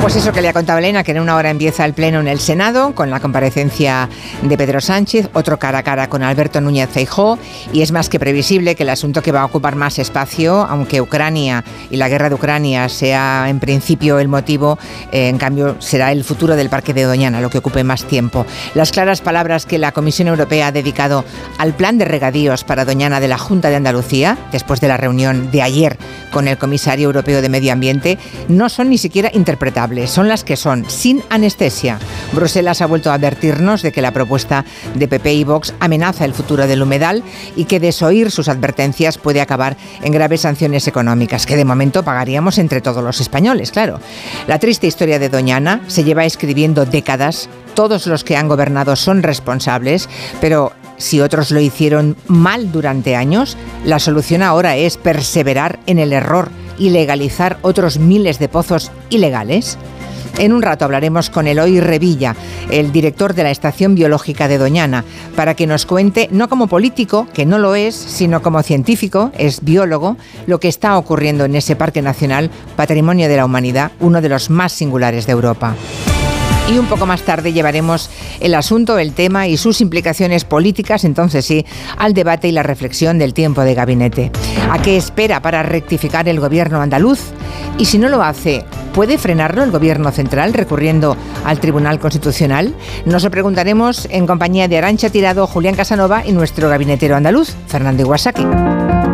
Pues eso que le ha contado Elena, que en una hora empieza el pleno en el Senado con la comparecencia de Pedro Sánchez, otro cara a cara con Alberto Núñez Feijó, y es más que previsible que el asunto que va a ocupar más espacio, aunque Ucrania y la guerra de Ucrania sea en principio el motivo, eh, en cambio será el futuro del Parque de Doñana lo que ocupe más tiempo. Las claras palabras que la Comisión Europea ha dedicado al plan de regadíos para Doñana de la Junta de Andalucía, después de la reunión de ayer con el comisario europeo de Medio Ambiente, no son ni siquiera interpretables son las que son, sin anestesia. Bruselas ha vuelto a advertirnos de que la propuesta de PP y Vox amenaza el futuro del humedal y que desoír sus advertencias puede acabar en graves sanciones económicas, que de momento pagaríamos entre todos los españoles, claro. La triste historia de Doñana se lleva escribiendo décadas. Todos los que han gobernado son responsables, pero si otros lo hicieron mal durante años, la solución ahora es perseverar en el error y legalizar otros miles de pozos ilegales? En un rato hablaremos con Eloy Revilla, el director de la Estación Biológica de Doñana, para que nos cuente, no como político, que no lo es, sino como científico, es biólogo, lo que está ocurriendo en ese Parque Nacional, Patrimonio de la Humanidad, uno de los más singulares de Europa. Y un poco más tarde llevaremos el asunto, el tema y sus implicaciones políticas, entonces sí, al debate y la reflexión del tiempo de gabinete. ¿A qué espera para rectificar el gobierno andaluz? Y si no lo hace, ¿puede frenarlo el gobierno central recurriendo al Tribunal Constitucional? Nos lo preguntaremos en compañía de Arancha Tirado, Julián Casanova y nuestro gabinetero andaluz, Fernando Iwasaki.